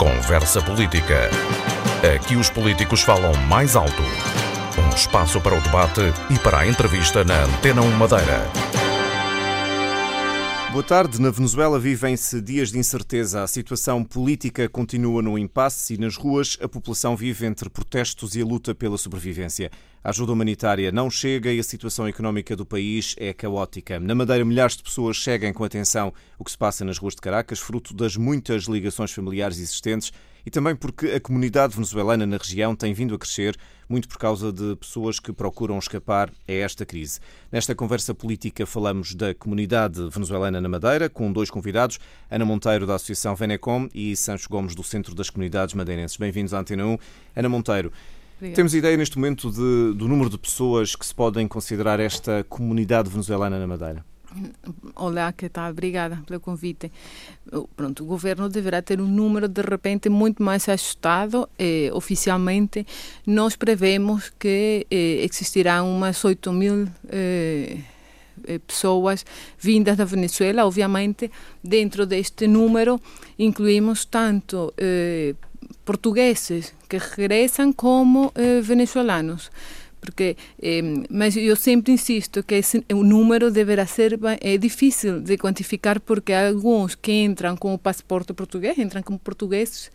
Conversa Política. Aqui os políticos falam mais alto. Um espaço para o debate e para a entrevista na Antena 1 Madeira. Boa tarde. Na Venezuela vivem-se dias de incerteza. A situação política continua no impasse e nas ruas a população vive entre protestos e a luta pela sobrevivência. A ajuda humanitária não chega e a situação económica do país é caótica. Na Madeira, milhares de pessoas seguem com atenção o que se passa nas ruas de Caracas, fruto das muitas ligações familiares existentes e também porque a comunidade venezuelana na região tem vindo a crescer, muito por causa de pessoas que procuram escapar a esta crise. Nesta conversa política falamos da comunidade venezuelana na Madeira, com dois convidados, Ana Monteiro da Associação Venecom e Sancho Gomes do Centro das Comunidades Madeirenses. Bem-vindos à Antena 1. Ana Monteiro, Obrigada. Temos ideia neste momento de, do número de pessoas que se podem considerar esta comunidade venezuelana na Madeira? Olá, que tal? Obrigada pelo convite. Pronto, o governo deverá ter um número de repente muito mais ajustado. Eh, oficialmente, nós prevemos que eh, existirão umas 8 mil eh, eh, pessoas vindas da Venezuela. Obviamente, dentro deste número, incluímos tanto eh, portugueses que regressam como eh, venezuelanos porque eh, mas eu sempre insisto que esse, o número deverá ser é difícil de quantificar porque há alguns que entram com o passaporte português entram como portugueses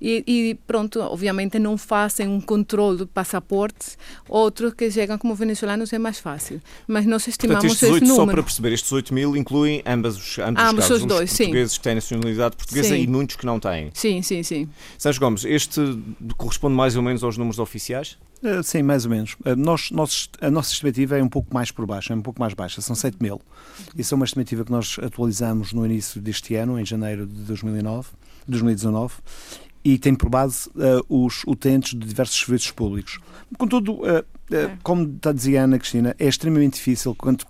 e, e, pronto obviamente não fazem um controle do passaporte outros que chegam como venezuelanos é mais fácil. Mas nós estimamos Portanto, estes 8, esse número só para perceber estes 8 mil incluem ambas os, ambos, ambos os casos, os dois, portugueses sim. que têm nacionalidade portuguesa sim. e muitos que não têm. Sim sim sim. Sérgio Gomes este corresponde mais ou menos aos números oficiais sim, mais ou menos. Uh, nós, nós, a nossa estimativa é um pouco mais por baixo, é um pouco mais baixa, são 7 mil. Isso é uma estimativa que nós atualizamos no início deste ano, em janeiro de 2009, 2019, e tem por base uh, os utentes de diversos serviços públicos. Contudo, uh, uh, como está dizia a Ana Cristina, é extremamente difícil quanto,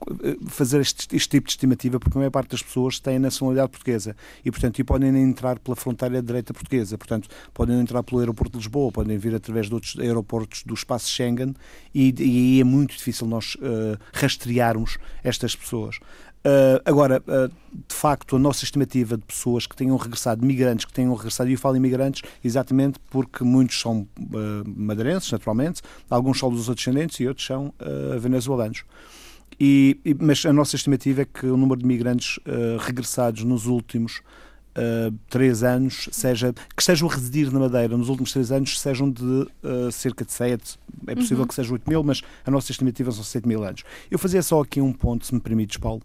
fazer este, este, tipo de estimativa porque a maior parte das pessoas tem a nacionalidade portuguesa e, portanto, e podem entrar pela fronteira direita portuguesa, portanto, podem entrar pelo aeroporto de Lisboa, podem vir através de outros aeroportos do espaço Schengen e, e aí é muito difícil nós rastrearmos estas pessoas. Uh, agora, uh, de facto, a nossa estimativa de pessoas que tenham regressado, migrantes que tenham regressado, e eu falo imigrantes exatamente porque muitos são uh, madeirenses, naturalmente, alguns são dos descendentes e outros são venezuelanos. E, e, mas a nossa estimativa é que o número de migrantes regressados nos últimos três anos, seja, que estejam a residir na Madeira nos últimos três anos, sejam de cerca de sete, é possível uhum. que sejam oito mil, mas a nossa estimativa são sete mil anos. Eu fazia só aqui um ponto, se me permites, Paulo,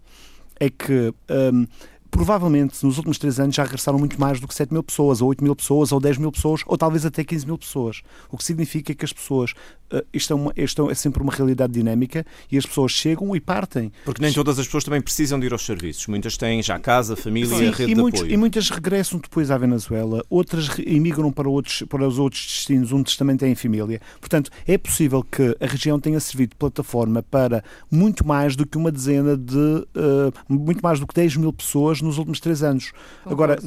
é que um, provavelmente nos últimos três anos já regressaram muito mais do que 7 mil pessoas, ou 8 mil pessoas, ou 10 mil pessoas, ou talvez até 15 mil pessoas. O que significa que as pessoas. Uh, isto, é uma, isto é sempre uma realidade dinâmica e as pessoas chegam e partem. Porque nem todas as pessoas também precisam de ir aos serviços. Muitas têm já casa, família, Sim, rede e de muitos, apoio. E muitas regressam depois à Venezuela, outras emigram para, outros, para os outros destinos onde também têm família. Portanto, é possível que a região tenha servido de plataforma para muito mais do que uma dezena de. Uh, muito mais do que 10 mil pessoas nos últimos três anos anos. Agora,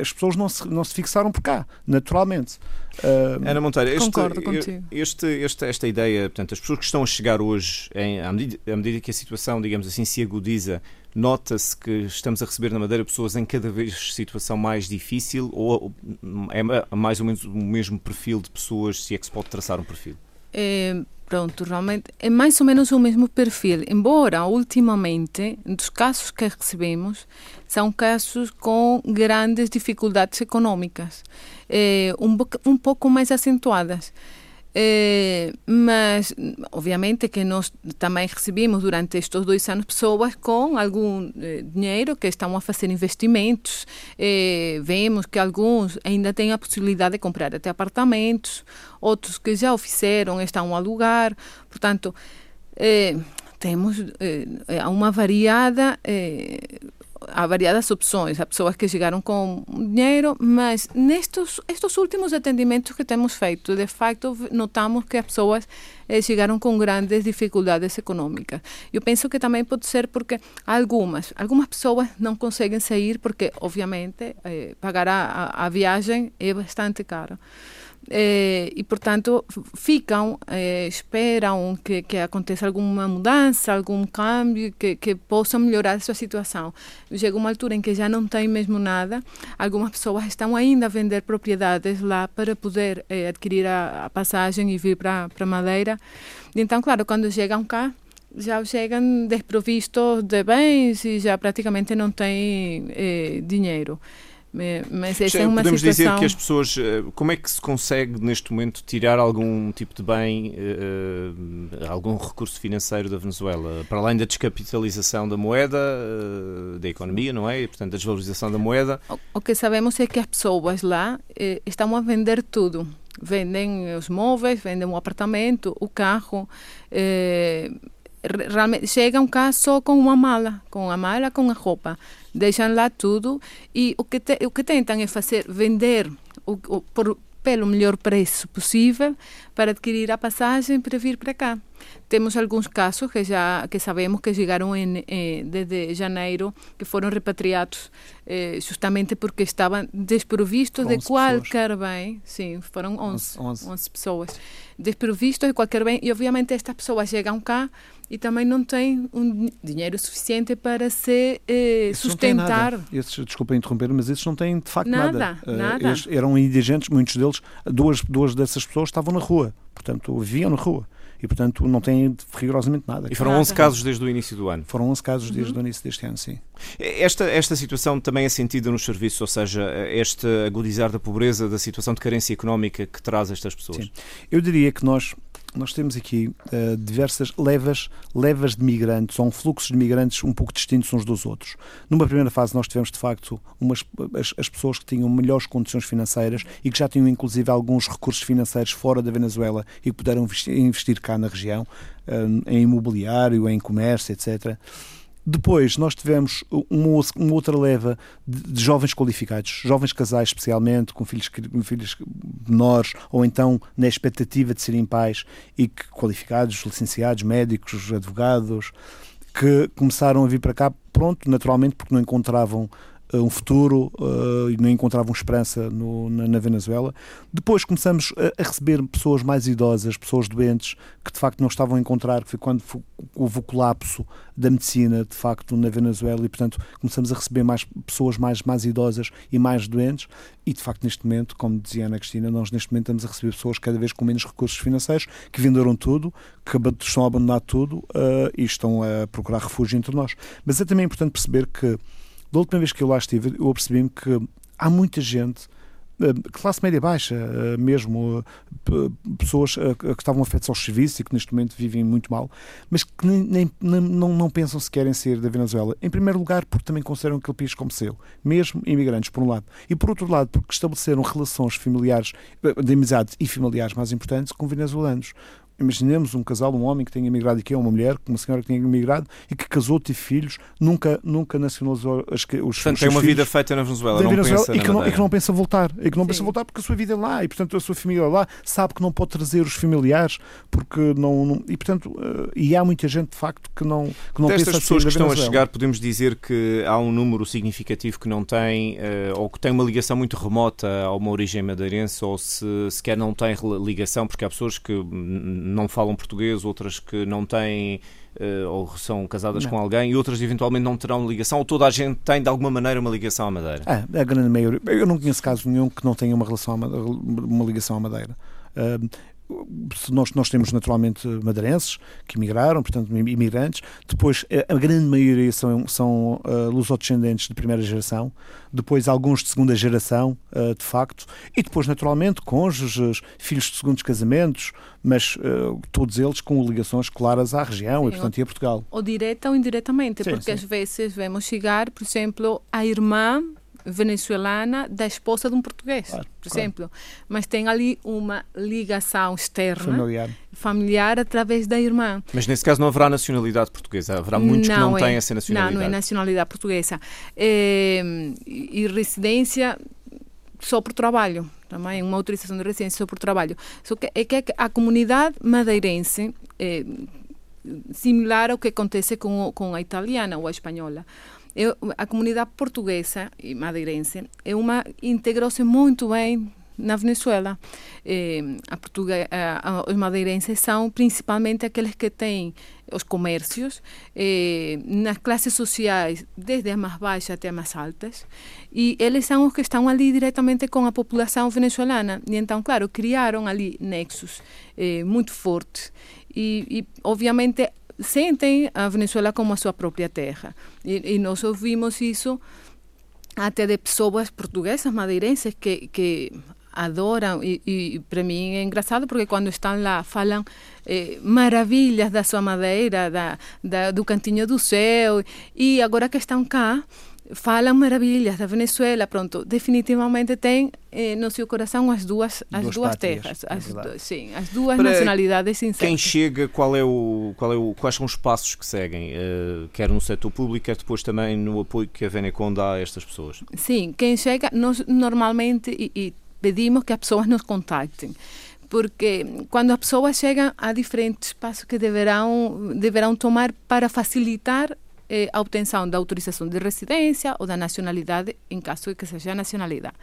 as pessoas não se, não se fixaram por cá, naturalmente. Uh, Ana Monteiro, este, Concordo contigo. Este, este, esta ideia, portanto, as pessoas que estão a chegar hoje, em, à, medida, à medida que a situação, digamos assim, se agudiza, nota-se que estamos a receber na Madeira pessoas em cada vez situação mais difícil ou é mais ou menos o mesmo perfil de pessoas, se é que se pode traçar um perfil? É, Pronto, realmente é mais ou menos o mesmo perfil, embora ultimamente, dos casos que recebemos, são casos com grandes dificuldades econômicas, é, um, um pouco mais acentuadas. É, mas, obviamente, que nós também recebemos durante estes dois anos pessoas com algum eh, dinheiro que estão a fazer investimentos. É, vemos que alguns ainda têm a possibilidade de comprar até apartamentos, outros que já o fizeram estão a alugar. Portanto, temos uma variada há variadas opções, há pessoas que chegaram com dinheiro, mas nestes estes últimos atendimentos que temos feito, de facto, notamos que as pessoas eh, chegaram com grandes dificuldades econômicas. Eu penso que também pode ser porque algumas, algumas pessoas não conseguem sair porque, obviamente, eh, pagar a, a, viagem é bastante caro. Eh, e, portanto, ficam, eh, esperam que, que aconteça alguma mudança, algum câmbio que, que melhorar a sua situação. Chega uma altura em que já não tem mesmo nada, algumas pessoas estão ainda a vender propriedades lá para poder eh, adquirir a, a, passagem e vir para Madeira. Então, claro, quando chegam cá, já chegam desprovistos de bens e já praticamente não têm eh, dinheiro. Mas é uma Podemos situação... dizer que as pessoas, eh, como é que se consegue neste momento tirar algum tipo de bem, uh, algum recurso financeiro da Venezuela, para além da descapitalização da moeda, uh, da economia, não é? E, portanto, a desvalorização da moeda. O, o que sabemos é que as pessoas lá eh, estão a vender tudo. Vendem os móveis, vendem o apartamento, o carro. Eh, realmente chegam cá só com uma mala, com a mala, com a roupa. Deixam lá tudo e o que, te, o que tentam é fazer, vender o, o, por, pelo melhor preço possível para adquirir a passagem para vir para cá. Temos alguns casos que já que sabemos que chegaram em, eh, desde janeiro, que foram repatriados eh, justamente porque estavam desprovistos de qualquer pessoas. bem. Sim, foram 11, 11. 11 pessoas. Desprovistos de qualquer bem. E, obviamente, estas pessoas chegam cá e também não têm um dinheiro suficiente para se eh, sustentar. Esses, desculpa interromper, mas esses não têm de facto nada. Nada. Uh, nada. eram indigentes, muitos deles, duas, duas dessas pessoas estavam na rua, portanto viviam na rua e, portanto, não têm rigorosamente nada. E foram 11 casos desde o início do ano? Foram 11 casos desde uhum. o início deste ano, sim. Esta, esta situação também é sentida nos serviços, ou seja, este agudizar da pobreza, da situação de carência económica que traz estas pessoas? Sim. Eu diria que nós nós temos aqui uh, diversas levas, levas de migrantes, ou um de migrantes um pouco distintos uns dos outros. Numa primeira fase, nós tivemos de facto umas, as, as, pessoas que tinham melhores condições financeiras e que já tinham inclusive alguns recursos financeiros fora da Venezuela e que puderam investir, investir cá na região, uh, em imobiliário, em comércio, etc. Depois nós tivemos uma, uma outra leva de, de, jovens qualificados, jovens casais especialmente, com filhos, com filhos menores, ou então na expectativa de serem pais, e que qualificados, licenciados, médicos, advogados, que começaram a vir para cá, pronto, naturalmente, porque não encontravam um futuro uh, e não encontravam esperança no, na, na, Venezuela. Depois começamos a, a, receber pessoas mais idosas, pessoas doentes, que de facto não estavam a encontrar, que foi quando houve o colapso da medicina, de facto, na Venezuela, e portanto começamos a receber mais pessoas mais, mais idosas e mais doentes, e de facto neste momento, como dizia Ana Cristina, nós neste momento estamos a receber pessoas cada vez com menos recursos financeiros, que venderam tudo, que estão a abandonar tudo uh, e estão a procurar refúgio entre nós. Mas é também importante perceber que da última vez que eu lá estive, eu percebi-me que há muita gente eh, classe média baixa, eh, mesmo eh, pessoas que estavam afetas aos serviços e que neste momento vivem muito mal, mas que nem, nem, não, não pensam se querem sair da Venezuela. Em primeiro lugar, porque também consideram aquele país como seu, mesmo imigrantes, por um lado, e por outro lado, porque estabeleceram relações familiares, de amizade e familiares mais importantes com venezuelanos imaginemos um casal, um homem que tenha emigrado aqui, ou uma mulher, uma senhora que tenha emigrado e que casou, teve filhos, nunca, nunca nacionalizou as, os Portanto, tem uma vida feita na Venezuela, não Venezuela pensa e, que não, e que não pensa voltar. E que não Sim. pensa voltar porque a sua vida é lá e, portanto, a sua família é lá, sabe que não pode trazer os familiares porque não. não e, portanto, uh, e há muita gente, de facto, que não, que não Destas pensa pessoas que estão a chegar, podemos dizer que há um número significativo que não tem, uh, ou que tem uma ligação muito remota a uma origem madeirense, ou se sequer não tem ligação, porque há pessoas que não falam português outras que não têm uh, ou são casadas não. com alguém e outras eventualmente não terão ligação, ou toda a gente tem de alguma maneira uma ligação à Madeira? É, a grande maioria. Eu não conheço caso nenhum que não tenha uma, relação uma ligação à Madeira. Nós, nós temos naturalmente madeirenses que emigraram, portanto, imigrantes. Depois, a grande maioria são, são uh, lusodescendentes de primeira geração. Depois, alguns de segunda geração, uh, de facto. E depois, naturalmente, cônjuges, filhos de segundos casamentos, mas uh, todos eles com ligações claras à região sim, e, portanto, e a Portugal. Ou direta ou indiretamente, sim, porque sim. às vezes vemos chegar, por exemplo, a irmã venezuelana da esposa de um português, claro, por claro. exemplo. Mas tem ali uma ligação externa, familiar. familiar, através da irmã. Mas nesse caso não haverá nacionalidade portuguesa? Haverá muitos não que não é, têm essa nacionalidade? Não, não é nacionalidade portuguesa. É, e residência só por trabalho, também uma autorização de residência só por trabalho. Só que é que a comunidade madeirense é similar ao que acontece com, com a italiana ou a espanhola a comunidade portuguesa e madeirense é uma integrou-se muito bem na Venezuela. Eh, a português, a, a, os madeirenses são principalmente aqueles que têm os comércios, eh, nas classes sociais, desde as mais baixas até as mais altas, e eles são os que estão ali diretamente com a população venezuelana. E então, claro, criaram ali nexos eh, muito fortes. E, e, obviamente, sentem a Venezuela como a sua própria terra. E, e nós ouvimos isso até de pessoas portuguesas, madeirenses, que, que adoram e, e para mim é engraçado porque quando estão lá falam eh, maravilhas da sua madeira, da, da, do cantinho do céu e agora que estão cá falam maravilhas da Venezuela, pronto, definitivamente tem eh, no seu coração as duas as duas, duas terras, é as, sim, as duas Para nacionalidades incertas. Quem chega, qual é o, qual é o, quais são os passos que seguem, uh, quer no setor público, quer depois também no apoio que a Venecon dá a estas pessoas? Sim, quem chega, nós normalmente, e, e pedimos que as pessoas nos contactem porque quando as pessoas chegam há diferentes passos que deverão deverão tomar para facilitar eh, a obtenção da autorização de residência ou da nacionalidade, em caso de que seja nacionalidade.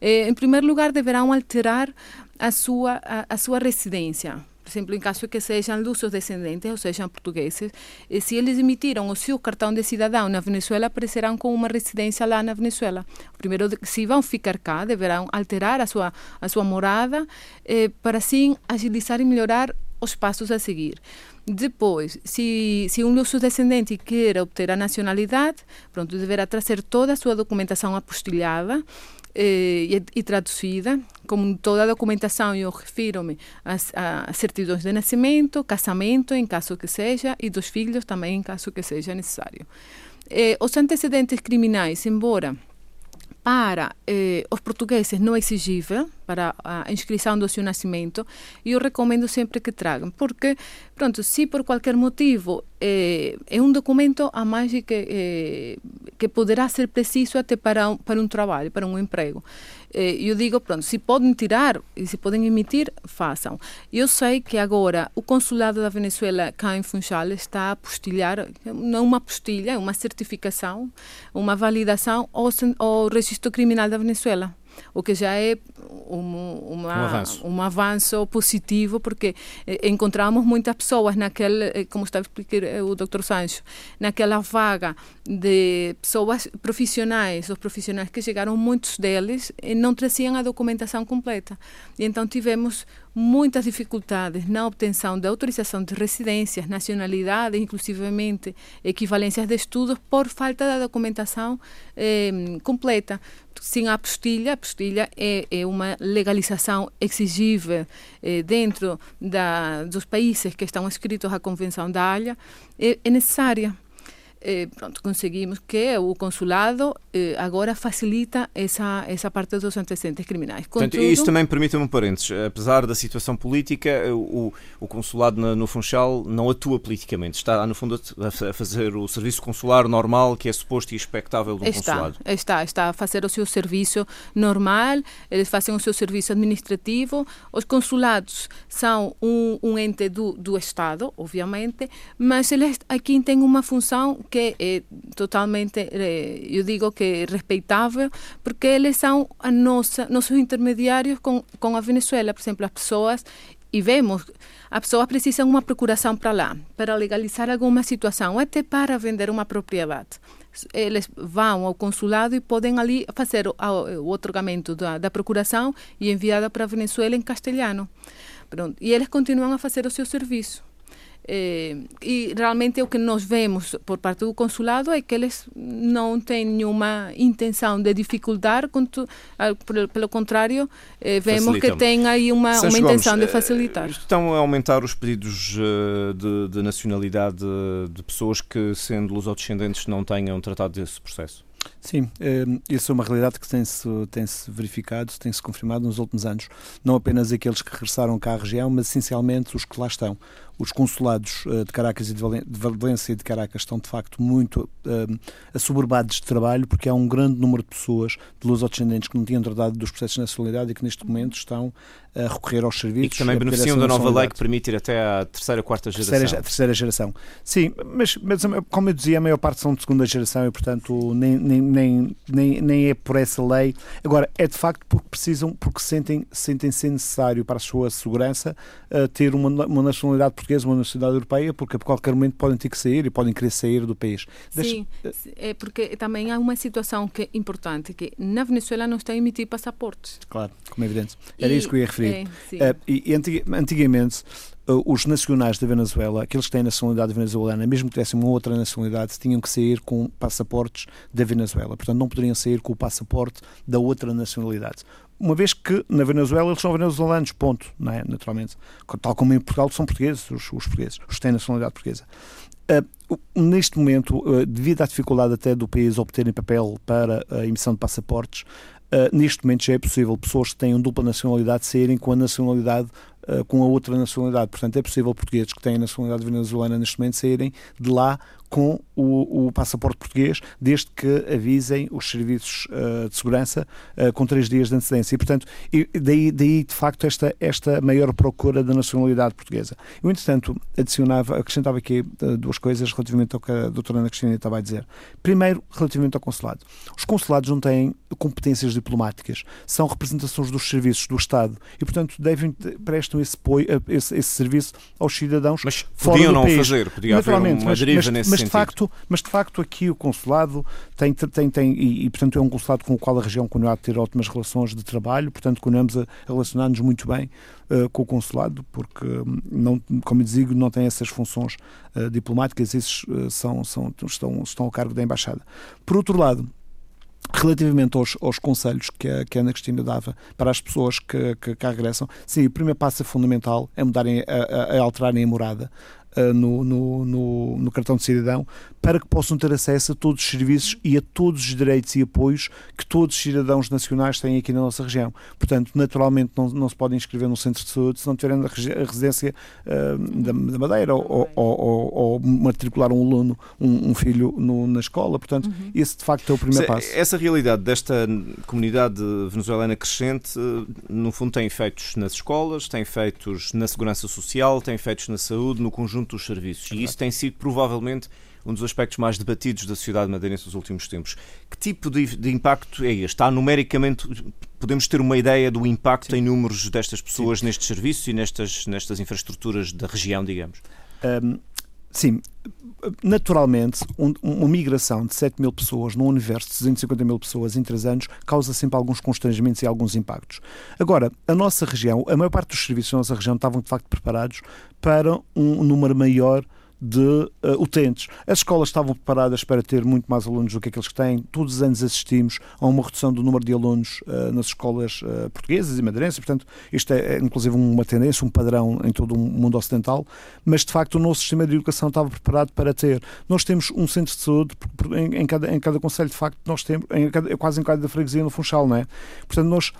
Eh, em primeiro lugar, deverão alterar a sua, a, a sua residência. Por exemplo, em caso de que sejam lusos descendentes ou sejam portugueses, eh, se eles emitiram o seu cartão de cidadão na Venezuela, aparecerão com uma residência lá na Venezuela. Primeiro, se vão ficar cá, deverão alterar a sua, a sua morada eh, para assim agilizar e melhorar os passos a seguir. Depois, se, se um luso descendente quer obter a nacionalidade, pronto, deverá trazer toda a sua documentação apostilhada eh, e, e, traduzida, como toda a documentação, eu refiro-me às, às certidões de nascimento, casamento, em caso que seja, e dos filhos também, em caso que seja necessário. Eh, os antecedentes criminais, embora para eh, os portugueses não exigível para a inscrição do seu nascimento, eu recomendo sempre que tragam, porque, pronto, se por qualquer motivo é, é um documento a mais que, é, que poderá ser preciso até para um, para um trabalho, para um emprego. É, eu digo, pronto, se podem tirar e se podem emitir, façam. Eu sei que agora o consulado da Venezuela cá em Funchal está a apostilhar, não uma apostilha, é uma certificação, uma validação ao, ao registro criminal da Venezuela o que já é um, uma, um, avanço. um avanço positivo, porque eh, encontramos muitas pessoas naquele, eh, como está a explicar eh, o Dr. Sancho, naquela vaga de pessoas profissionais, os profissionais que chegaram, muitos deles não traziam a documentação completa. E então tivemos muitas dificuldades na obtenção da autorização de residências, nacionalidade, inclusivamente equivalências de estudos, por falta da documentação eh, completa. Sem a apostilha, a apostilha é, é uma legalização exigível eh, dentro da, dos países que estão inscritos à Convenção da Haia, é, é necessária eh, pronto, conseguimos que o consulado eh, agora facilita essa, essa parte dos antecedentes criminais. Contudo, Portanto, isso também permite-me um parênteses. Apesar da situação política, o, o consulado no, no Funchal não atua politicamente. Está, no fundo, a fazer o serviço consular normal que é suposto e expectável de um está, consulado. Está, está a fazer o seu serviço normal, eles fazem o seu serviço administrativo. Os consulados são um, um ente do, do Estado, obviamente, mas eles aqui têm uma função que é totalmente, eh, eu digo que respeitável, porque eles são a nossa, nossos intermediários com, com a Venezuela. Por exemplo, as pessoas, e vemos, as pessoas precisam uma procuração para lá, para legalizar alguma situação, até para vender uma propriedade eles vão ao consulado e podem ali fazer o, o otorgamento da, da procuração e enviada para a Venezuela em castelhano. Pronto. E eles continuam a fazer o seu serviço. Eh, e realmente o que nós vemos por parte do consulado é que eles não têm nenhuma intenção de dificultar, pelo contrário, eh, vemos Facilitam. que tem aí uma, uma intenção Gomes, de facilitar. Estão a aumentar os pedidos de, de nacionalidade de pessoas que, sendo lusodescendentes, não tenham tratado desse processo? Sim, isso é uma realidade que tem-se tem -se verificado, tem-se confirmado nos últimos anos. Não apenas aqueles que regressaram cá à região, mas essencialmente os que lá estão os consulados uh, de Caracas e de, Valência e de Caracas estão de facto muito uh, assoberbados de trabalho porque há um grande número de pessoas de lusodescendentes que não tinham tratado dos processos de nacionalidade e que neste momento estão a recorrer aos serviços. E que também beneficiam da nova lei que permite ir até à terceira, quarta geração. Terceira, terceira geração. Sim, mas, mas como eu dizia, a maior parte são de segunda geração e portanto nem, nem nem, nem, nem, nem é por essa lei. Agora, é de facto porque precisam, porque sentem, sentem ser necessário para a sua segurança uh, ter uma, uma nacionalidade portuguesa, uma nacionalidade europeia, porque a qualquer momento podem ter que sair e podem querer sair do país. Sim, Deixa... é porque também há uma situação que é importante, que na Venezuela não está a emitir passaportes. Claro, como é evidente. Era e, isso que eu ia referir. É, uh, e, antigamente uh, os nacionais da Venezuela, aqueles que têm nacionalidade venezuelana, mesmo que tivessem uma outra nacionalidade, tinham que sair com passaportes da Venezuela. Portanto, não poderiam sair com o passaporte da outra nacionalidade. Uma vez que na Venezuela eles são venezuelanos, ponto, não é? naturalmente. Tal como em Portugal são portugueses, os, os portugueses, os que têm nacionalidade portuguesa. Uh, neste momento, uh, devido à dificuldade até do país obterem papel para a emissão de passaportes, uh, neste momento já é possível pessoas que tenham dupla nacionalidade saírem com a nacionalidade com a outra nacionalidade. Portanto, é possível portugueses que têm nacionalidade venezuelana neste momento saírem de lá com o, o, passaporte português, desde que avisem os serviços uh, de segurança uh, com três dias de antecedência. E, portanto, e daí, daí, de facto, esta, esta maior procura da nacionalidade portuguesa. Eu, entretanto, adicionava, acrescentava aqui uh, duas coisas relativamente ao que a doutora Ana Cristina estava a dizer. Primeiro, relativamente ao consulado. Os consulados não têm competências diplomáticas, são representações dos serviços do Estado e, portanto, devem prestam esse, apoio, esse, esse serviço aos cidadãos mas fora podiam do não país. fazer, podia haver uma mas, deriva mas, nesse mas. De facto, mas de facto aqui o consulado tem, tem, tem e, e, portanto é um consulado com o qual a região continua a ter ótimas relações de trabalho, portanto continuamos a relacionar-nos muito bem uh, com o consulado, porque hum, não, como eu digo, não tem essas funções uh, diplomáticas, esses uh, são, são, estão, estão ao cargo da embaixada. Por outro lado, Relativamente aos, aos conselhos que a, que a Ana Cristina dava para as pessoas que, que cá regressam, sim, o primeiro passo é fundamental é mudarem, a, a, a alterarem a morada. Uh, no, no, no, no, cartão de cidadão para que possam ter acesso a todos os serviços e a todos os direitos e apoios que todos os cidadãos nacionais têm aqui na nossa região. Portanto, naturalmente não, não se podem inscrever no centro de saúde se não tiverem a residência uh, da, da, Madeira ou, ou, ou, ou, matricular um aluno, um, um filho no, na escola. Portanto, uhum. esse de facto é o primeiro passo. Essa realidade desta comunidade venezuelana crescente, no fundo, tem efeitos nas escolas, tem efeitos na segurança social, tem efeitos na saúde, no conjunto dos serviços. E isso tem sido provavelmente um dos aspectos mais debatidos da sociedade madeirense nos últimos tempos. Que tipo de, de impacto é este? Está numericamente, podemos ter uma ideia do impacto Sim. em números destas pessoas Sim. nestes serviços e nestas, nestas infraestruturas da região, digamos? Um, sim, naturalmente, um, uma migração de 7 mil pessoas num universo de 250 mil pessoas em 3 anos causa sempre alguns constrangimentos e alguns impactos. Agora, a nossa região, a maior parte dos serviços da nossa região estavam de facto preparados para um número maior de uh, utentes. As escolas estavam preparadas para ter muito mais alunos do que aqueles que têm. Todos os anos assistimos a uma redução do número de alunos uh, nas escolas uh, portuguesas e madeirenses. Portanto, isto é, é, inclusive uma tendência, um padrão em todo o mundo ocidental. Mas, de facto, o nosso sistema de educação estava preparado para ter. Nós temos um centro de saúde em, em cada, em cada conselho, de facto, nós temos, em cada, quase em cada freguesia no Funchal, não é? Portanto, nós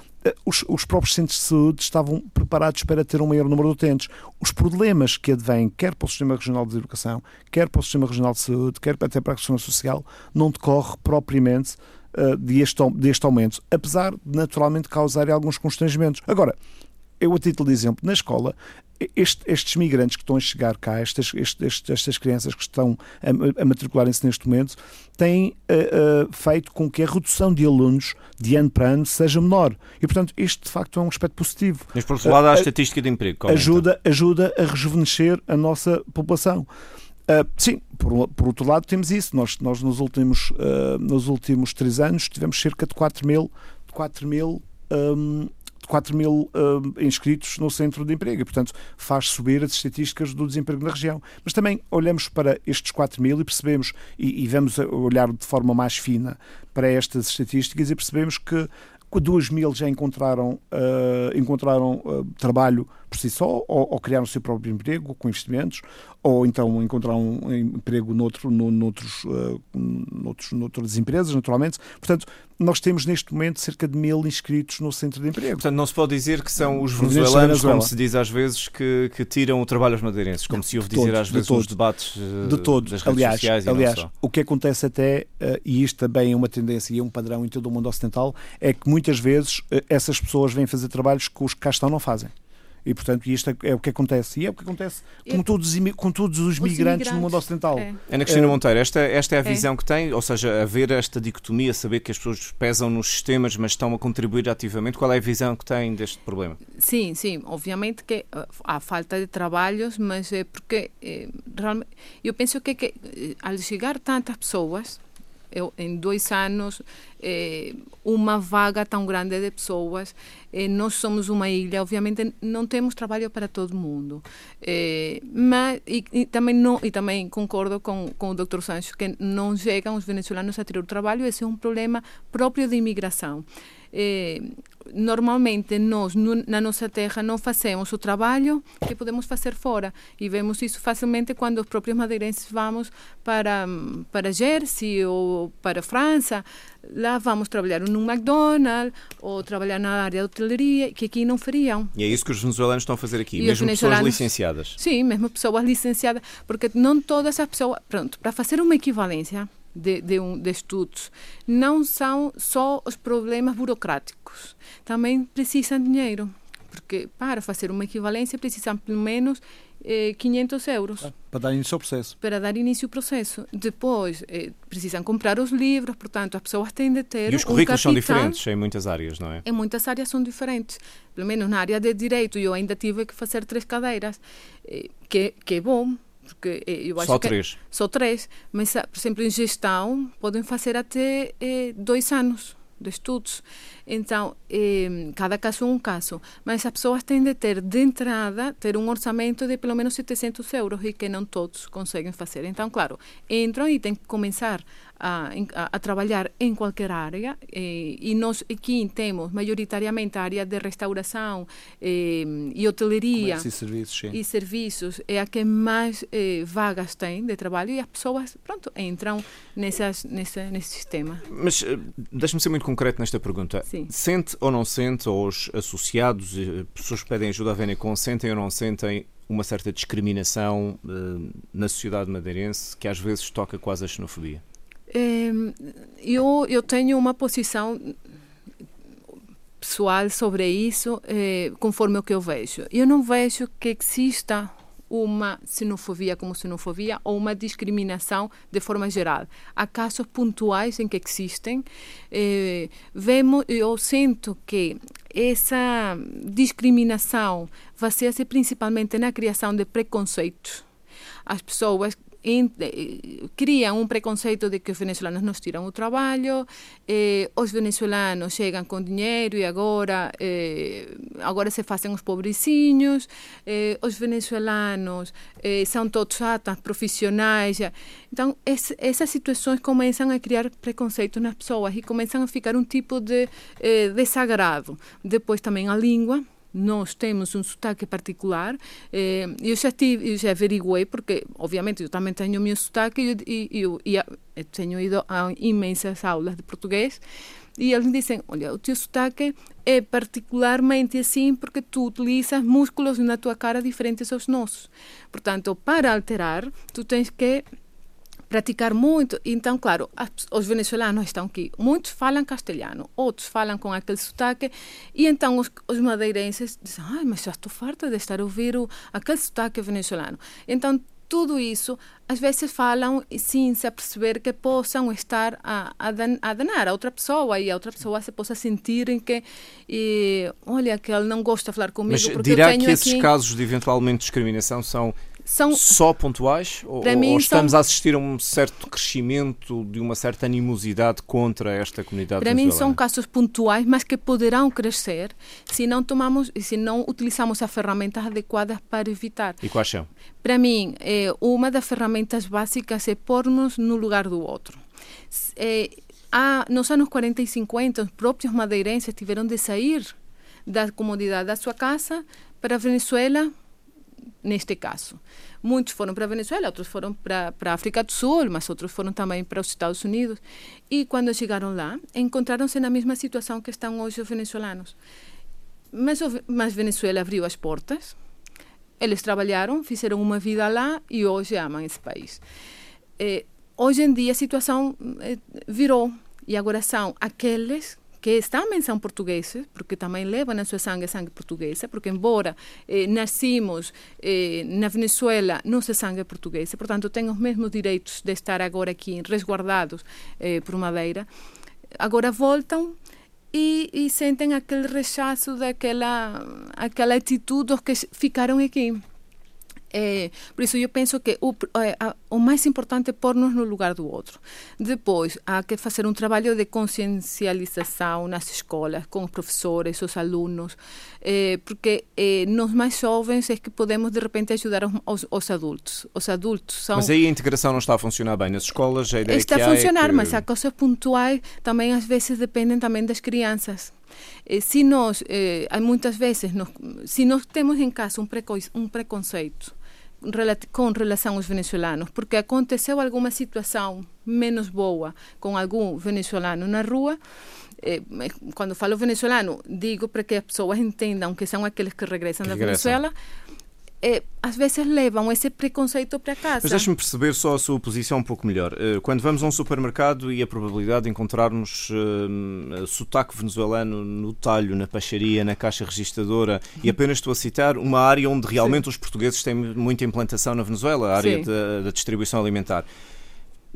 os, os, próprios centros de saúde estavam preparados para ter um maior número de utentes. Os problemas que advêm, quer para o Sistema Regional de Educação, quer para o Sistema Regional de Saúde, quer até para a questão social, não decorre propriamente uh, deste, deste aumento, apesar de naturalmente causar alguns constrangimentos. Agora, eu, a título de exemplo, na escola, este, estes migrantes que estão a chegar cá, estas, estes, estas crianças que estão a, a matricularem-se neste momento, têm uh, uh, feito com que a redução de alunos de ano para ano seja menor. E, portanto, este de facto é um aspecto positivo. Mas, por outro lado, há a estatística de emprego. Ajuda, ajuda a rejuvenescer a nossa população. Uh, sim, por, por, outro lado temos isso. Nós, nós nos, últimos, uh, nos últimos três anos tivemos cerca de 4 mil, 4 mil um, 4 mil uh, inscritos no centro de emprego e, portanto, faz subir as estatísticas do desemprego na região. Mas também olhamos para estes 4 mil e percebemos, e, e vamos olhar de forma mais fina para estas estatísticas e percebemos que 2 mil já encontraram, uh, encontraram uh, trabalho por si só, ou, ou criaram o seu próprio emprego com investimentos, ou então encontrar um emprego noutro, no, noutros, uh, noutros, noutras empresas, naturalmente. Portanto, nós temos neste momento cerca de mil inscritos no centro de emprego. Portanto, não se pode dizer que são os venezuelanos, como se diz às vezes, que, que tiram o trabalho aos madeirenses, como se ouve dizer todos, às vezes nos debates de todos. das redes aliás, sociais. aliás, o que acontece até, e isto também é uma tendência e é um padrão em todo o mundo ocidental, é que muitas vezes uh, essas pessoas vêm fazer trabalhos que os que cá estão não fazem. E, portanto, isto é, é, o que acontece. E é o que acontece com, todos, com todos os, os migrantes, imigrantes, no mundo ocidental. É. Ana Cristina Monteiro, esta, esta é a é. visão que tem, ou seja, haver esta dicotomia, saber que as pessoas pesam nos sistemas, mas estão a contribuir ativamente. Qual é a visão que tem deste problema? Sim, sim. Obviamente que eh, há falta de trabalhos, mas é porque é, realmente, eu penso que, que ao chegar tantas pessoas, eu, em dois anos, eh, uma vaga tão grande de pessoas. Eh, nós somos uma ilha, obviamente não temos trabalho para todo mundo. Eh, mas, e, e, também não, e também concordo com, com o Dr. Sancho que não chegam os venezuelanos a ter o trabalho, esse é um problema próprio da imigração. Normalmente nós na nossa terra não fazemos o trabalho que podemos fazer fora. E vemos isso facilmente quando os próprios madeirenses vamos para para Jersey ou para França. Lá vamos trabalhar num McDonald's ou trabalhar na área de hotelaria que aqui não fariam. E é isso que os venezuelanos estão a fazer aqui e mesmo pessoas licenciadas. Sim mesmo pessoas licenciadas porque não todas as pessoas pronto para fazer uma equivalência de, de, um, de estudos não são só os problemas burocráticos, também precisam de dinheiro, porque para fazer uma equivalência precisam pelo menos eh, 500 euros. Ah, para dar início ao processo. Para dar início ao processo. Depois, eh, precisam comprar os livros, portanto, as pessoas têm de ter. E os currículos um são diferentes em muitas áreas, não é? Em muitas áreas são diferentes. Pelo menos na área de direito, eu ainda tive que fazer três cadeiras, eh, que, que é bom, porque eu acho só que três. Só três. Mas, por exemplo, em gestão, podem fazer até eh, dois anos de estudos. Então, eh, cada caso é um caso. Mas as pessoas têm de ter, de entrada, ter um orçamento de pelo menos 700 euros e que não todos conseguem fazer. Então, claro, entram e têm que começar a, a, a trabalhar em qualquer área eh, e nós aqui temos maioritariamente a área de restauração eh, e hotelaria e serviços, sim. e serviços é a que mais eh, vagas tem de trabalho e as pessoas pronto entram nessas, nessa, nesse sistema. Mas uh, deixe-me ser muito concreto nesta pergunta. Sim. Sente ou não sente, ou os associados, pessoas que pedem ajuda a Venecon, sentem ou não sentem uma certa discriminação uh, na sociedade madeirense que às vezes toca quase a xenofobia? eu, eu tenho uma posição pessoal sobre isso, eh, conforme o que eu vejo. Eu não vejo que exista uma xenofobia como xenofobia ou uma discriminação de forma geral. Há casos pontuais em que existem. Eh, vemos, eu sinto que essa discriminação ser principalmente na criação de preconceitos. As pessoas criam um preconceito de que os venezuelanos nos tiram o trabalho, eh, os venezuelanos chegam com dinheiro e agora, eh, agora se fazem os pobrecinhos, eh, os venezuelanos eh, todos atas, profissionais. Então, esse, essas situações começam a criar preconceito nas pessoas e começam a ficar um tipo de eh, desagrado. Depois também a língua, nós temos um sotaque particular. Eh, eu já tive, eu já averiguei, porque obviamente eu também tenho o meu sotaque e eu, eu, eu tenho ido a imensas aulas de português e eles dizem, olha, o teu sotaque é particularmente assim porque tu utilizas músculos na tua cara diferentes aos nossos. Portanto, para alterar, tu tens que praticar muito. Então, claro, os venezuelanos estão aqui. Muitos falam castelhano, outros falam com aquele sotaque. E então os, os madeirenses dizem: Ai, mas já estou farta de estar a ouvir o, aquele sotaque venezuelano. Então, tudo isso, às vezes falam sim, se a perceber que possam estar a, a, dan, a danar a outra pessoa e a outra pessoa se possa sentir em que, e, olha, que ele não gosta de falar comigo. Mas porque dirá eu tenho que esses aqui... casos de eventualmente discriminação são são só pontuais? Ou, ou estamos são, a assistir a um certo crescimento de uma certa animosidade contra esta comunidade para mim são casos pontuais mas que poderão crescer se não tomamos se não utilizamos as ferramentas adequadas para evitar. E quais são? Para mim é, uma das ferramentas básicas é pôr-nos no lugar do outro. É, há, nos anos 40 e 50 os próprios madeirenses tiveram de sair da comodidade da sua casa para a Venezuela neste caso. Muitos foram para a Venezuela, outros foram para, para a África do Sul, mas outros foram também para os Estados Unidos. E quando chegaram lá, encontraram-se na mesma situação que estão hoje os venezuelanos. Mas, mas Venezuela abriu as portas, eles trabalharam, fizeram uma vida lá e hoje amam esse país. Eh, hoje em dia a situação eh, virou e agora são aqueles que também são portugueses, porque também levam na sua sangue sangue portuguesa, porque embora eh, nascimos eh, na Venezuela, nosso sangue é português, portanto têm os mesmos direitos de estar agora aqui resguardados eh, por Madeira. Agora voltam e, e sentem aquele rechaço daquela aquela atitude dos que ficaram aqui. É, por isso eu penso que o, é, o mais importante é pôr-nos no lugar do outro. Depois, há que fazer um trabalho de consciencialização nas escolas, com os professores, os alunos, é, porque é, nós mais jovens é que podemos de repente ajudar os, os, adultos. Os adultos são... Mas aí a integração não está a funcionar bem nas escolas? A ideia está que a funcionar, é que... mas há coisas pontuais também às vezes dependem também das crianças. Eh, se nós, eh, muitas vezes, nós, se nós temos em casa um, um preconceito com relação aos venezuelanos, porque aconteceu alguma situação menos boa com algum venezuelano na rua. Eh, quando falo venezuelano, digo para que as pessoas entendam que são aqueles que regressam que da regressam. Venezuela é, às vezes levam esse preconceito para casa. Mas deixe-me perceber só a sua posição um pouco melhor. Eh, quando vamos a um supermercado e a probabilidade de encontrarmos uh, sotaque venezuelano no talho, na peixaria, na caixa registradora, e apenas estou a citar uma área onde realmente Sim. os portugueses têm muita implantação na Venezuela, a área da, da distribuição alimentar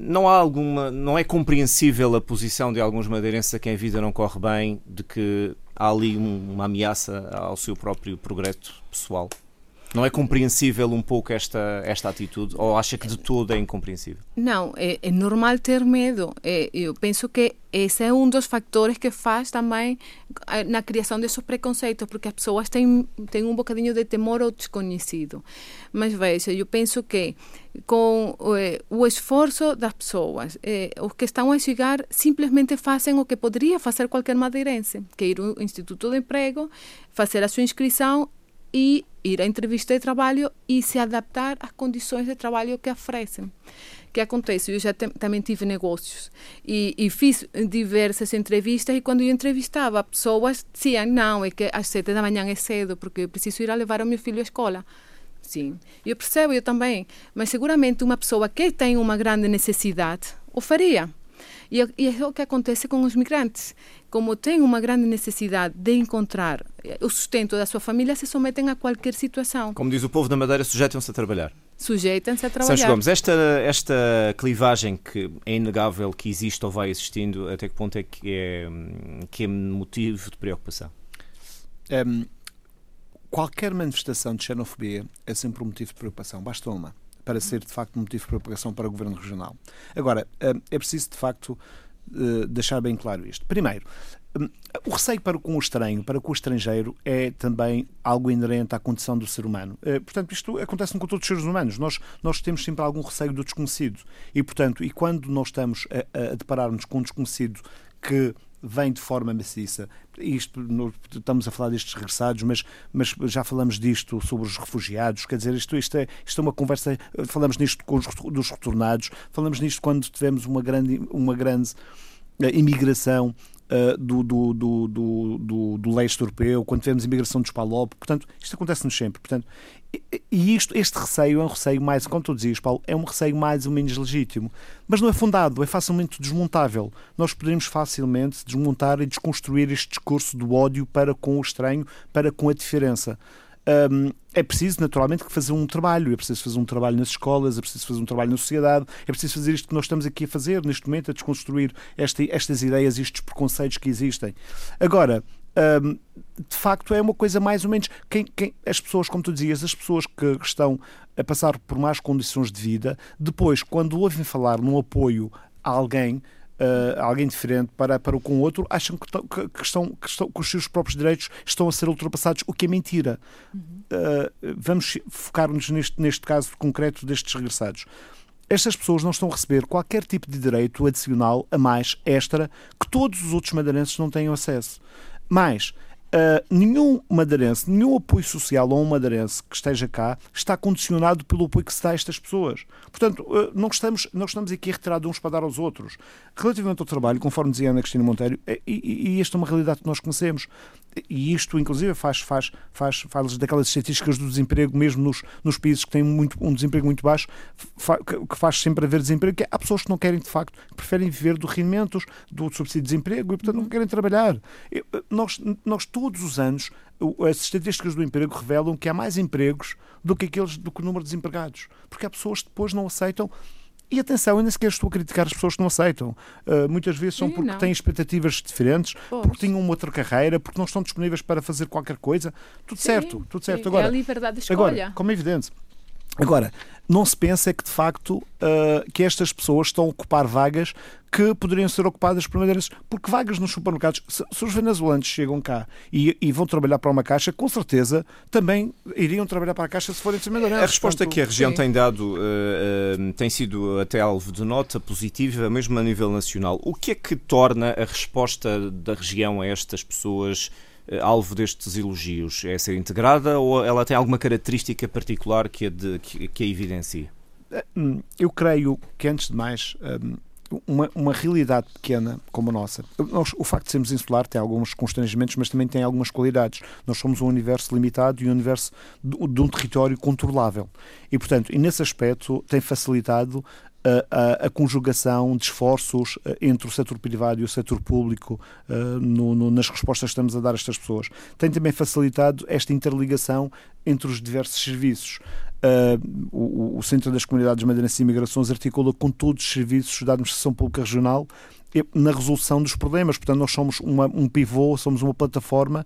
não há alguma, não é compreensível a posição de alguns madeirenses a quem a vida não corre bem, de que há ali uma ameaça ao seu próprio progresso pessoal? Não é compreensível um pouco esta, esta atitude? Ou acha que de todo é incompreensível? Não, é, é normal ter medo. É, eu penso que esse é um dos fatores que faz também eh, na criação desses preconceitos, porque as pessoas têm, têm um bocadinho de temor ao desconhecido. Mas veja, eu penso que com eh, o esforço das pessoas, eh, os que estão a chegar simplesmente fazem o que poderia fazer qualquer madeirense, que é ir ao Instituto de Emprego, fazer a sua inscrição e ir à entrevista de trabalho e se adaptar às condições de trabalho que oferecem. Que acontece? Eu já também tive negócios e, e, fiz diversas entrevistas e quando eu entrevistava, pessoas diziam, não, é que às sete da manhã é cedo porque eu preciso ir a levar o meu filho à escola. Sim, eu percebo, eu também, mas seguramente uma pessoa que tem uma grande necessidade o faria. E, e é o que acontece com os migrantes. Como têm uma grande necessidade de encontrar eh, o sustento da sua família, se sometem a qualquer situação. Como diz o povo da Madeira, sujeitam-se a trabalhar. Sujeitam-se a trabalhar. Santos Gomes, esta, esta clivagem que é inegável que existe ou vai existindo, até que ponto é que é, que é motivo de preocupação? Um, qualquer manifestação de xenofobia é sempre um motivo de preocupação. Basta uma para ser, de facto, um motivo de preocupação para o Governo Regional. Agora, eh, é preciso, de facto, eh, deixar bem claro isto. Primeiro, eh, o receio para com o estranho, para com o estrangeiro, é também algo inerente à condição do ser humano. Portanto, isto acontece com todos os seres humanos. Nós, nós temos sempre algum receio do desconhecido. E, portanto, e quando nós estamos a, a deparar-nos com um desconhecido que vem de forma maciça. Isto, estamos a falar destes regressados, mas, mas já falamos disto sobre os refugiados. Quer dizer, isto, isto, é, isto é uma conversa. Falamos nisto com os, dos retornados, falamos nisto quando tivemos uma grande, uma grande uh, imigração do, do, do, do, do, leste europeu, quando tivemos imigração dos PALOP. Portanto, isto acontece-nos sempre. Portanto, e isto, este receio é um receio mais, como tu dizias, Paulo, é um receio mais ou menos legítimo. Mas não é fundado, é facilmente desmontável. Nós poderíamos facilmente desmontar e desconstruir este discurso do ódio para com o estranho, para com a diferença. Um, é preciso, naturalmente, fazer um trabalho. É preciso fazer um trabalho nas escolas, é preciso fazer um trabalho na sociedade, é preciso fazer isto que nós estamos aqui a fazer neste momento, a desconstruir esta, estas ideias, estes preconceitos que existem. Agora, um, de facto é uma coisa mais ou menos. Quem, quem, as pessoas, como tu dizias, as pessoas que estão a passar por más condições de vida, depois, quando ouvem falar num apoio a alguém, uh, alguém diferente para, para o com o outro, acham que, que, que, estão, que, estão, que os seus próprios direitos estão a ser ultrapassados, o que é mentira. Uhum. Uh, vamos focar-nos neste, neste caso concreto destes regressados. Estas pessoas não estão a receber qualquer tipo de direito adicional a mais, extra, que todos os outros madeirenses não têm acesso. Mais, Uh, nenhum madeirense, nenhum apoio social a um madeirense que esteja cá está condicionado pelo apoio que se dá a estas pessoas. Portanto, uh, não, estamos, não estamos aqui a retirar de uns para dar aos outros. Relativamente ao trabalho, conforme dizia Ana Cristina Monteiro, é, e, e esta é uma realidade que nós conhecemos, e isto inclusive faz, faz, faz, faz daquelas estatísticas do desemprego, mesmo nos, nos países que têm muito, um desemprego muito baixo, fa, que faz sempre haver desemprego, que há pessoas que não querem, de facto, que preferem viver dos rendimentos, do subsídio de desemprego e, portanto, não querem trabalhar. Nós, nós todos os anos, as estatísticas do emprego revelam que há mais empregos do que aqueles do que o número de desempregados, porque há pessoas que depois não aceitam e atenção, nem sequer estou a criticar as pessoas que não aceitam. Uh, muitas vezes são porque não. têm expectativas diferentes, pois. porque tinham uma outra carreira, porque não estão disponíveis para fazer qualquer coisa. Tudo sim, certo, tudo certo. Agora, é a liberdade de escolha. Agora, como é evidente, Agora, não se pensa que de facto uh, que estas pessoas estão a ocupar vagas que poderiam ser ocupadas por madeiras, porque vagas nos supermercados, se, se os venezuelanos chegam cá e, e, vão trabalhar para uma caixa, com certeza também iriam trabalhar para a caixa se forem de madeirenses. A resposta Portanto, que a região sim. tem dado uh, uh, tem sido até alvo de nota positiva, mesmo a nível nacional. O que é que torna a resposta da região a estas pessoas alvo destes elogios? É ser integrada ou ela tem alguma característica particular que a, de, que, que a evidencie? Eh, hum, eu creio que, antes de mais, hum, uma, uma realidade pequena como a nossa. Nós, o facto de sermos insular tem alguns constrangimentos, mas também tem algumas qualidades. Nós somos um universo limitado e um universo de, de um território controlável. E, portanto, e nesse aspecto tem facilitado a, a, conjugação de esforços eh, entre o setor privado e o setor público uh, no, no, nas respostas que estamos a dar a estas pessoas. Tem também facilitado esta interligação entre os diversos serviços. Uh, o, o, Centro das Comunidades Madeirenses e Imigrações articula com todos os serviços da Administração Pública Regional na resolução dos problemas. Portanto, nós somos uma, um pivô, somos uma plataforma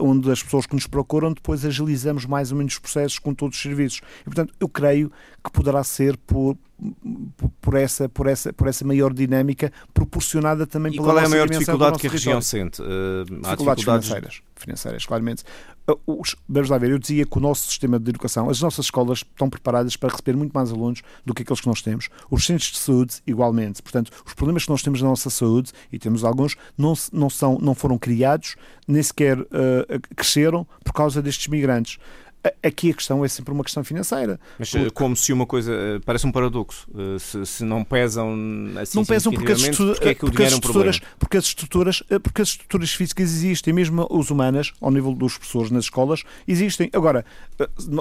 onde as pessoas que nos procuram depois agilizamos mais ou menos os processos com todos os serviços. E, portanto, eu creio que poderá ser por, por, essa, por, essa, por essa maior dinâmica proporcionada também e pela qual é a maior dificuldade que a região sente? Uh, dificuldades, dificuldades financeiras, financeiras, claramente. Uh, os, vamos lá ver, eu dizia que o nosso sistema de educação, as nossas escolas estão preparadas para receber muito mais alunos do que aqueles que nós temos. Os centros de saúde, igualmente. Portanto, os problemas que nós temos na nossa saúde, e temos alguns, não, não, são, não foram criados, nem sequer uh, cresceram por causa destes migrantes. Aqui a questão é sempre uma questão financeira. Mas porque... como se uma coisa. Eh, parece um paradoxo. Eh, se, se não pesam assim Não pesam porque as, porque, é porque, as é estruturas, porque, as estruturas, eh, porque as estruturas físicas existem, mesmo as humanas, ao nível dos professores nas escolas, existem. Agora,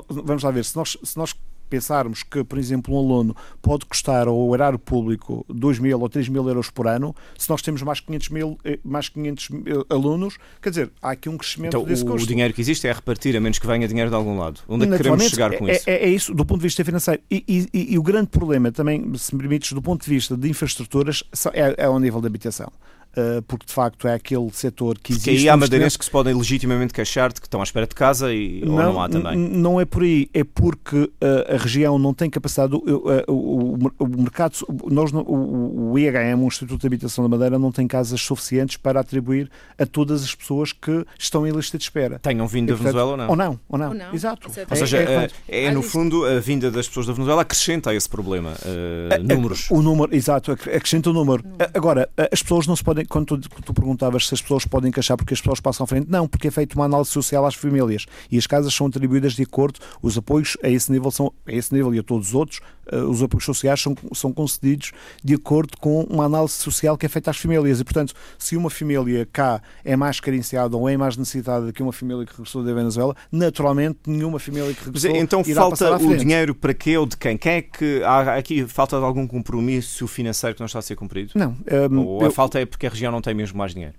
vamos lá ver, se nós, se nós pensarmos que, por exemplo, um aluno pode custar ao erário público 2 mil ou 3 mil euros por ano, se nós temos mais 500, mil, eh, mais 500 mil alunos, quer dizer, há aqui um crescimento então, desse o, custo. o dinheiro que existe é repartir, a menos que venha dinheiro de algum lado. Onde é que queremos chegar com é, isso? É, é, isso, do ponto de vista financeiro. E, e, e, o grande problema também, se me permites, do ponto de vista de infraestruturas, é, é ao nível da habitação. Eh, porque de facto é aquele setor que existe. Porque aí há madeirenses que se podem legitimamente queixar de que estão à espera de casa e não, ou não há também. Não é por aí, é porque uh, a região não tem capacidade, uh, o, o, mercado, nós, o, o IHM, o Instituto de Habitação da Madeira, não tem casas suficientes para atribuir a todas as pessoas que estão em lista de espera. Tenham vindo da Venezuela ou não? Ou não, ou não. Ou não. Exato. É, ou seja, é, é, é no fundo a vinda das pessoas da Venezuela acrescenta a esse problema uh, números. O número, exato, acrescenta o número. Agora, as pessoas não se podem, quando tu, tu perguntavas se as pessoas podem queixar porque as pessoas passam à frente. Não, porque é feita uma análise social às famílias e as casas são atribuídas de acordo, os apoios a esse nível são, a esse nível e a todos os outros, os apoios sociais são, são concedidos de acordo com uma análise social que é feita às famílias. E, portanto, se uma família cá é mais carenciada ou é mais necessitada que uma família que regressou da Venezuela, naturalmente nenhuma família que regressou. Mas, então falta o dinheiro para quê ou de quem? Quem é que há aqui falta de algum compromisso financeiro que não está a ser cumprido? Não. Um, ou a eu, falta é porque a região não tem mesmo mais dinheiro?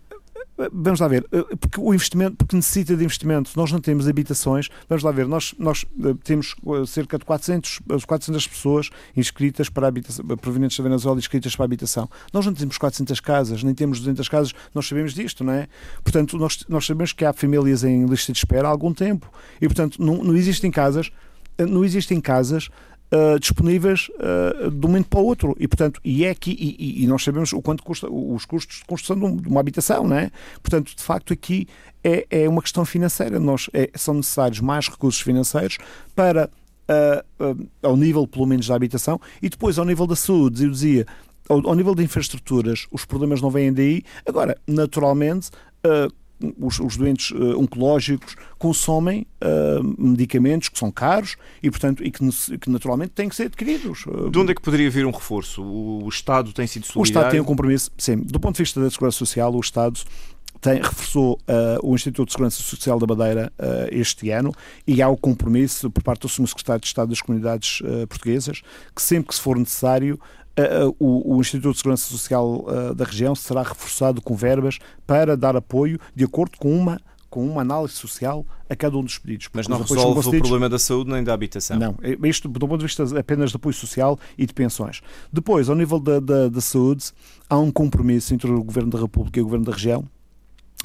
Vamos lá ver, eh, porque o investimento, porque necessita de investimento, nós não temos habitações, vamos lá ver, nós, nós eh, temos eh, cerca de 400, 400 pessoas inscritas para habitação, provenientes da Venezuela inscritas para habitação. Nós não temos 400 casas, nem temos 200 casas, nós sabemos disto, não é? Portanto, nós, nós sabemos que há famílias em lista de espera há algum tempo e, portanto, não, não existem casas, não existem casas Uh, disponíveis uh, de um momento para o outro. E, portanto, e é aqui, e, e, nós sabemos o quanto custa os custos de construção de uma habitação, não é? Portanto, de facto, aqui é, é uma questão financeira. Nós, é, são necessários mais recursos financeiros para, uh, ao nível, pelo menos, da habitação, e depois, ao nível da saúde, eu dizia, ao, ao nível de infraestruturas, os problemas não vêm daí. Agora, naturalmente, os, os doentes uh, oncológicos consomem uh, medicamentos que são caros e, portanto, e que, que, naturalmente têm que ser adquiridos. De onde é que poderia vir um reforço? O, o Estado tem sido solidário? O Estado tem um compromisso, sim. Do ponto de vista da Segurança Social, o Estado tem, reforçou uh, o Instituto de Segurança Social da Madeira uh, este ano e há o compromisso por parte do Sr. Secretário de Estado das Comunidades uh, Portuguesas que sempre que se for necessário o, o, Instituto de Segurança Social da região será reforçado com verbas para dar apoio de acordo com uma com uma análise social a cada um dos pedidos. Mas não resolve o problema da saúde nem da habitação. Não, é, isto do ponto de vista apenas de apoio social e de pensões. Depois, ao nível da, da, da saúde, há um compromisso entre o Governo da República e o Governo da Região,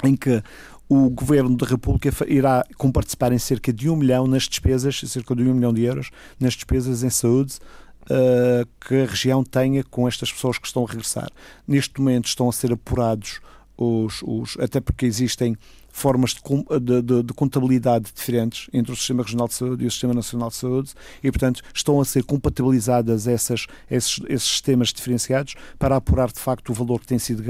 em que o Governo da República irá participar em cerca de um milhão nas despesas, cerca de um milhão de euros, nas despesas em saúde uh, que a região tenha com estas pessoas que estão a regressar. Neste momento estão a ser apurados os, os até porque existem formas de, de, de, contabilidade diferentes entre o Sistema Regional de Saúde e o Sistema Nacional de Saúde e, portanto, estão a ser compatibilizadas essas, esses, esses sistemas diferenciados para apurar, de facto, o valor que tem sido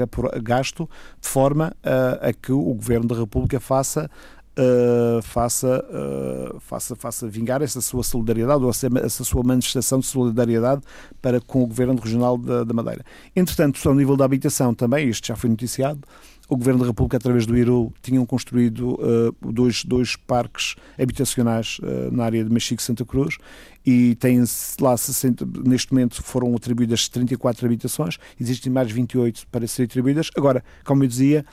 gasto, de forma a, que o Governo da República faça Uh, faça, uh, faça, faça vingar essa sua solidariedade ou essa sua manifestação de solidariedade para com o Governo Regional da, da Madeira. Entretanto, ao nível da habitação também, isto já foi noticiado, o Governo da República, através do IRU, tinham construído uh, dois, dois parques habitacionais uh, na área de Mexico e Santa Cruz e têm lá 60, neste momento foram atribuídas 34 habitações, existem mais 28 para serem atribuídas. Agora, como eu dizia,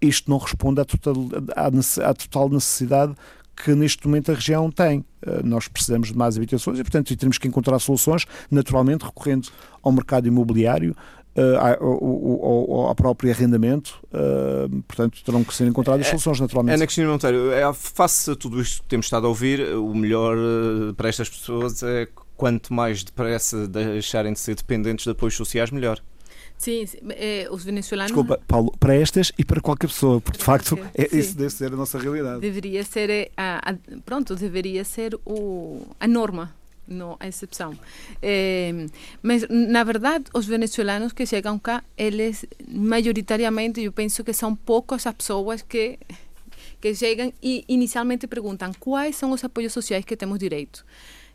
isto não responde à total, à, à total necessidade que neste momento a região tem. Uh, nós precisamos de mais habitações e, portanto, temos que encontrar soluções, naturalmente recorrendo ao mercado imobiliário, uh, ao, próprio arrendamento, uh, portanto terão que ser encontradas é, soluções naturalmente. Ana Cristina Monteiro, é, face a tudo isto que temos estado a ouvir, o melhor uh, para estas pessoas é quanto mais depressa deixarem de ser dependentes de apoios sociais, melhor. Sim, eh, os venezuelanos. Desculpa, Paulo, para estas e para qualquer pessoa, porque de facto é, isso deve ser a nossa realidade. Deveria ser, a, a, pronto, deveria ser o, a norma não a exceção. É, mas, na verdade, os venezuelanos que chegam cá, eles, maioritariamente, eu penso que são poucas as pessoas que que chegam e inicialmente perguntam quais são os apoios sociais que temos direito.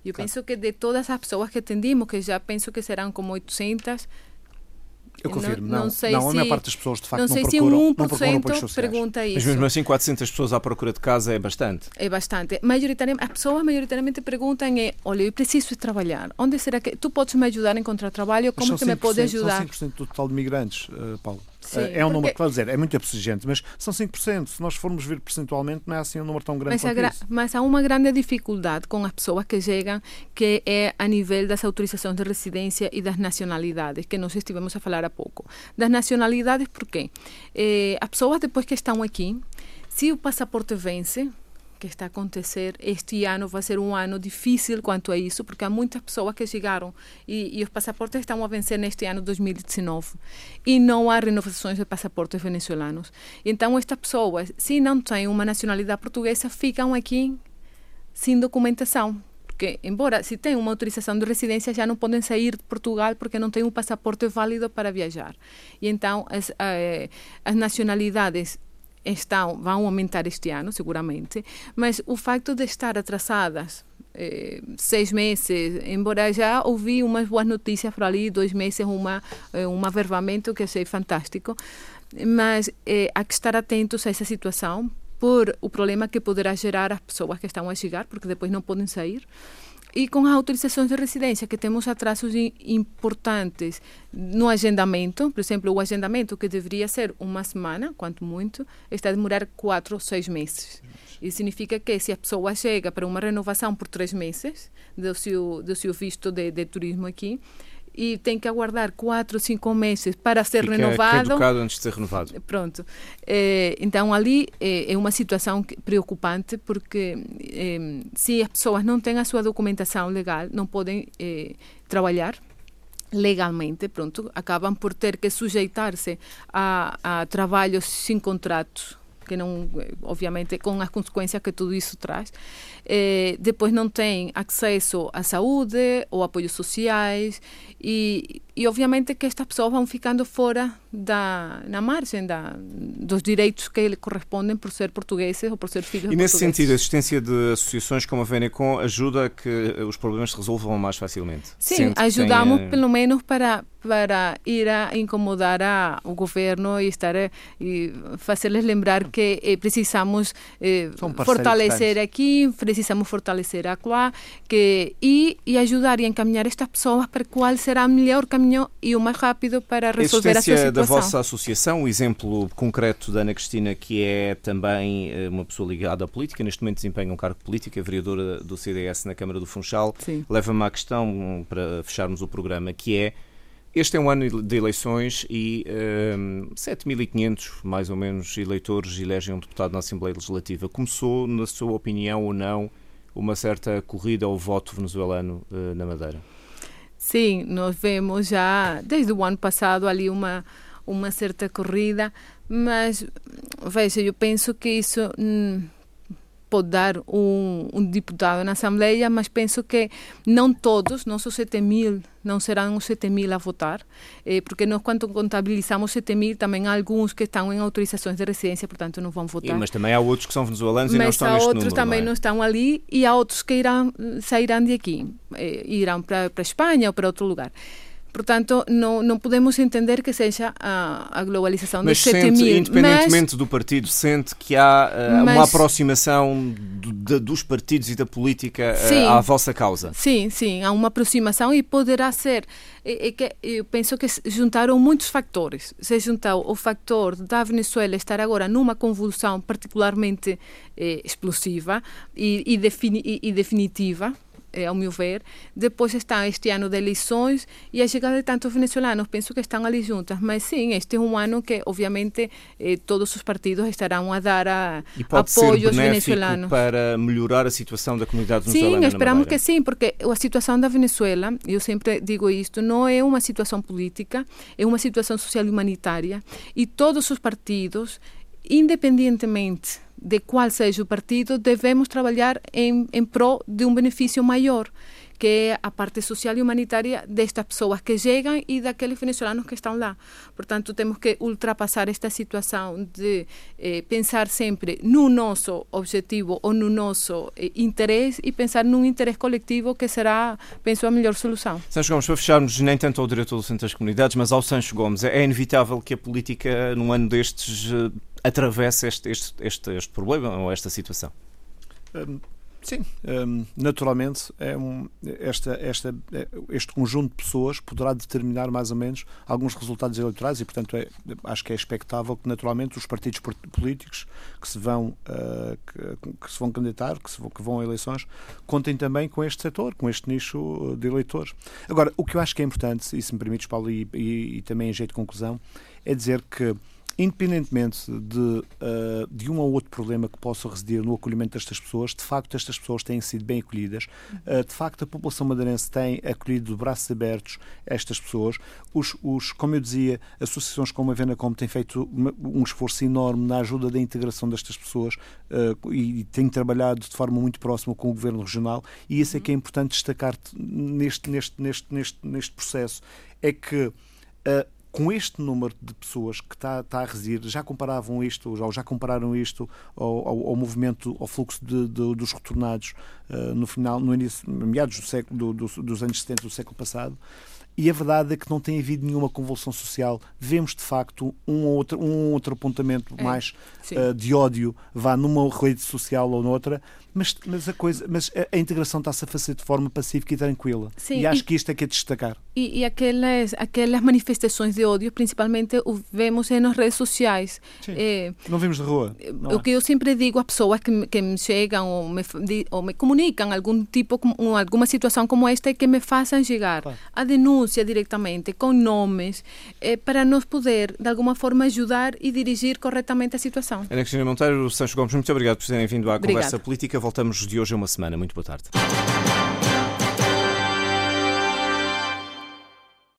Eu claro. penso que de todas as pessoas que atendimos, que já penso que serão como 800, eu confirmo, não, não, sei não, a maior parte das pessoas de facto não, sei procuram, se 1% não procuram apoios pergunta isso. Mas mesmo assim 400 pessoas à procura de casa é bastante. É bastante. Maioritariamente, as pessoas maioritariamente perguntam é, olha, eu preciso trabalhar. Onde será que tu podes me ajudar a encontrar trabalho? Como que me pode ajudar? São 5% do total de migrantes, uh, Paulo. Sim, é um número que vai dizer, é muito exigente, mas são 5%. Se nós formos ver percentualmente, não é assim um número tão grande mas, quanto isso. mas há uma grande dificuldade com as pessoas que chegam, que é a nível das autorizações de residência e das nacionalidades, que nós estivemos a falar há pouco. Das nacionalidades, por quê? Eh, as pessoas, depois que estão aqui, se o passaporte vence, que está a acontecer este ano vai ser um ano difícil quanto a isso, porque há muitas pessoas que chegaram e, e os passaportes estão a vencer neste ano 2019 e não há renovações de passaportes venezuelanos. Então, estas pessoas, se não têm uma nacionalidade portuguesa, ficam aqui sem documentação. Porque, embora se têm uma autorização de residência, já não podem sair de Portugal porque não têm um passaporte válido para viajar. E então, as, eh, as nacionalidades estão, vão aumentar este ano, seguramente, mas o facto de estar atrasadas eh, seis meses, embora já ouvi umas boas notícias por ali, dois meses, uma, eh, um averbamento que achei fantástico, mas eh, há que estar atentos a essa situação por o problema que poderá gerar as pessoas que estão a chegar, porque depois não podem sair. E com as autorizações de residência, que temos atrasos importantes no agendamento, por exemplo, o agendamento que deveria ser uma semana, quanto muito, está a demorar quatro ou seis meses. Isso significa que se a pessoa chega para uma renovação por três meses do seu, do seu visto de, de turismo aqui, e tem que aguardar quatro, cinco meses para ser Fica renovado. caducado antes de ser renovado. Pronto. É, então ali é, é, uma situação preocupante porque é, se as pessoas não têm a sua documentação legal, não podem trabalhar legalmente, pronto, acabam por ter que sujeitar-se a, a trabalhos sem contratos que não, obviamente, com as consequências que tudo isso traz. É, depois não tem acesso à saúde ou apoios sociais e, e obviamente que estas pessoas vão ficando fora da na margem da, dos direitos que lhe correspondem por ser portugueses ou por ser filhos E nesse sentido, a existência de associações como a Venecom ajuda a que os problemas se resolvam mais facilmente? Sim, ajudamos tem... pelo menos para para ir a incomodar a, o governo e estar e fazer-lhes lembrar que eh, precisamos eh, fortalecer aqui, precisamos fortalecer acolá, que e, e ajudar e encaminhar estas pessoas para qual será o melhor caminho e o mais rápido para resolver a, a sua situação. da vossa associação, o exemplo concreto da Ana Cristina, que é também eh, uma pessoa ligada à política, neste momento desempenha um cargo político, é vereadora do CDS na Câmara do Funchal, leva-me à questão, para fecharmos o programa, que é este é um ano de eleições e um, ehm, 7.500, mais ou menos, eleitores elegem um deputado na Assembleia Legislativa. Começou, na sua opinião ou não, uma certa corrida ao voto venezuelano uh, na Madeira? Sim, nós vemos já desde o ano passado ali uma, uma certa corrida, mas veja, eu penso que isso. Hum, pode dar um, um, deputado na Assembleia, mas penso que não todos, não são 7 mil, não serão os 7 mil a votar, eh, porque nós, quando contabilizamos 7 mil, também há alguns que estão em autorizações de residência, portanto não vão votar. E, mas também há outros que são venezuelanos mas e não estão neste número. Mas há outros também não, é? não, estão ali e há outros que irão, sairão de aqui, eh, irão para, para a Espanha ou para outro lugar. Portanto, não, não podemos entender que seja a, a globalização mas dos 7 mil. Independentemente mas, do partido, sente que há uh, mas, uma aproximação do, de, dos partidos e da política uh, sim, à vossa causa? Sim, sim, há uma aproximação e poderá ser. É, é que eu penso que juntaram muitos fatores. Se juntou o factor da Venezuela estar agora numa convulsão particularmente eh, explosiva e, e, defini, e, definitiva, ao meu ver. Depois está este ano de eleições e a chegada de tantos venezuelanos, penso que estão ali juntas. Mas sim, este é um ano que, obviamente, eh, todos os partidos estarão a dar a, e pode apoio aos venezuelanos. para melhorar a situação da comunidade venezuelana Sim, esperamos que sim, porque a situação da Venezuela, eu sempre digo isto, não é uma situação política, é uma situação social e humanitária e todos os partidos, independentemente de qual seja o partido, devemos trabalhar em, em prol de um benefício maior, que é a parte social e humanitária destas pessoas que chegam e daqueles venezuelanos que estão lá. Portanto, temos que ultrapassar esta situação de eh, pensar sempre no nosso objetivo ou no nosso eh, interesse e pensar num interesse coletivo que será, penso, a melhor solução. Sancho Gomes, para fecharmos nem tanto ao diretor do Centro das Comunidades, mas ao Sancho Gomes, é inevitável que a política, num ano destes, eh, atravessa este, este, este, este problema ou esta situação? Um, sim, um, naturalmente é um, esta, esta, este conjunto de pessoas poderá determinar mais ou menos alguns resultados eleitorais e, portanto, é, acho que é expectável que naturalmente os partidos políticos que se vão, uh, que, que, se vão candidatar, que, se vão, que vão a eleições, contem também com este setor, com este nicho de eleitores. Agora, o que eu acho que é importante, e se me permites, Paulo, e, e, e também em jeito de conclusão, é dizer que independentemente de, uh, de um ou outro problema que possa residir no acolhimento destas pessoas, de facto estas pessoas têm sido bem acolhidas, uh, de facto a população madeirense tem acolhido de braços abertos estas pessoas. Os, os, como eu dizia, associações como a Venacom têm feito um esforço enorme na ajuda da integração destas pessoas uh, e, e têm trabalhado de forma muito próxima com o Governo Regional. E isso é que é importante destacar neste, neste, neste, neste, neste processo, é que com este número de pessoas que está, está a residir, já comparavam isto, ou já compararam isto ao, ao, ao movimento, ao fluxo de, de, dos retornados uh, no final, no início, meados do século, do, do, dos anos 70 do século passado, e a verdade é que não tem havido nenhuma convulsão social. Vemos, de facto, um outro, um outro apontamento é, mais uh, de ódio, vá numa rede social ou noutra, mas, mas, a, coisa, mas a, a integração está-se a fazer de forma pacífica e tranquila. Sim, e acho e, que isto é que é de destacar. E, e aquelas, aquelas manifestações de ódio, principalmente, o vemos nas redes sociais. É, não vemos de rua. o é. que eu sempre digo a pessoas que, me, que me chegam ou me, ou me comunicam algum tipo, alguma situação como esta, é que me façam chegar claro. a denúncia diretamente, com nomes, é, para nós poder, de alguma forma, ajudar e dirigir corretamente a situação. Ana Cristina Monteiro, Sancho Gomes, muito obrigado por terem vindo à Obrigada. conversa política voltamos de hoje a uma semana. Muito boa tarde.